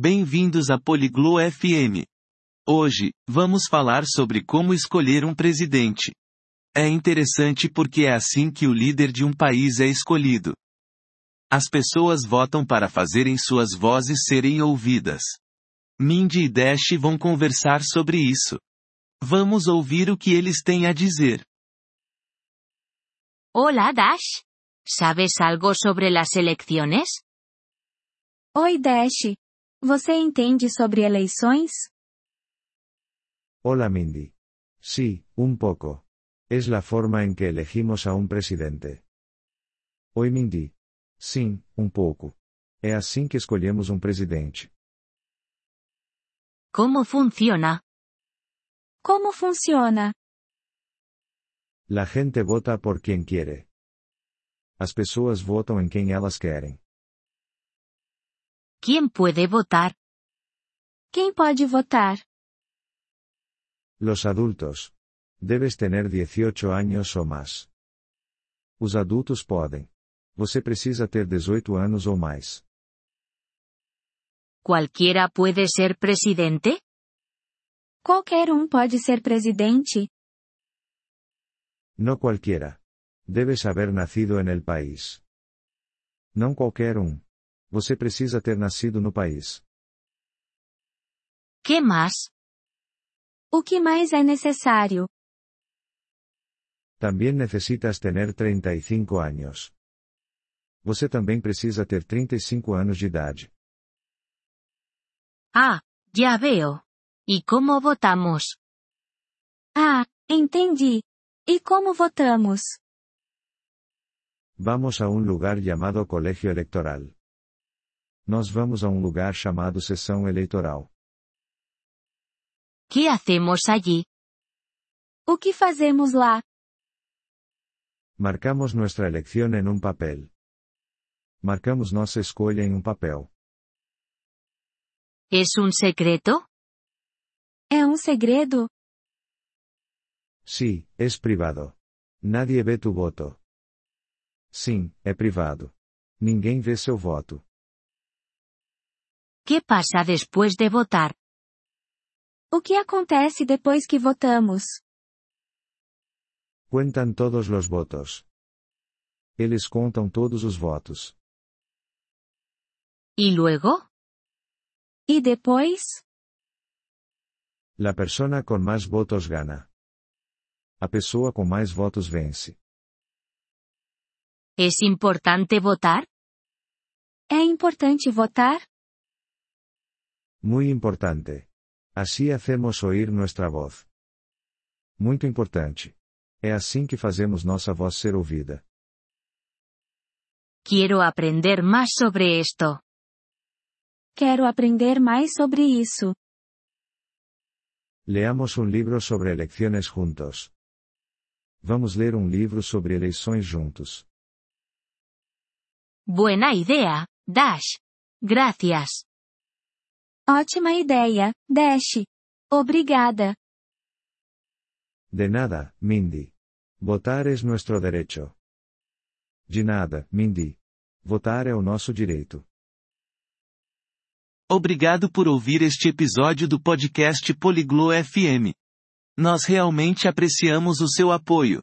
Bem-vindos a Poliglo FM. Hoje, vamos falar sobre como escolher um presidente. É interessante porque é assim que o líder de um país é escolhido. As pessoas votam para fazerem suas vozes serem ouvidas. Mindy e Dash vão conversar sobre isso. Vamos ouvir o que eles têm a dizer. Hola Dash. ¿Sabes algo sobre las elecciones? Oi Dash. Você entende sobre eleições? Hola Mindy. Sí, un poco. Es la forma en que elegimos a un presidente. Oi Mindy. Sim, um pouco. É assim que escolhemos um presidente. ¿Cómo funciona? Como funciona? La gente vota por quien quiere. As pessoas votam em quem elas querem. ¿Quién puede votar? Quem pode votar? Los adultos. Debes tener 18 anos ou mais. Os adultos podem. Você precisa ter 18 anos ou mais. ¿Cualquiera puede ser presidente? Qualquer um pode ser presidente? No cualquiera. Debes haber nacido en el país. Não qualquer um. Você precisa ter nascido no país. ¿Qué más? O que mais é necessário? Também necessitas ter 35 anos. Você também precisa ter 35 anos de idade. Ah, ya veo. ¿Y cómo votamos? Ah, entendi. E como votamos? Vamos a um lugar chamado Colégio Eleitoral. Nós vamos a um lugar chamado Sessão Eleitoral. ¿Qué hacemos allí? O que fazemos lá? Marcamos nuestra elección en un papel. Marcamos nossa escolha em um papel. ¿Es un secreto? É um segredo? Sí, es privado. Nadie ve tu voto. Sim, é privado. Ninguém vê seu voto. ¿Qué pasa después de votar? O que acontece depois que votamos? Cuentan todos los votos. Eles contam todos os votos. ¿Y luego? E depois? La persona com mais votos gana. A pessoa com mais votos vence. ¿Es importante votar? É importante votar? Muy importante. Así hacemos oír nuestra voz. Muito importante. É assim que fazemos nossa voz ser ouvida. Quiero aprender más sobre esto. Quero aprender mais sobre isso. Leamos um livro sobre eleições juntos. Vamos ler um livro sobre eleições juntos. Buena idea, Dash. Gracias. Ótima ideia, Dash. Obrigada. De nada, Mindy. Votar es nuestro derecho. De nada, Mindy. Votar é o nosso direito. Obrigado por ouvir este episódio do podcast Poliglo FM. Nós realmente apreciamos o seu apoio.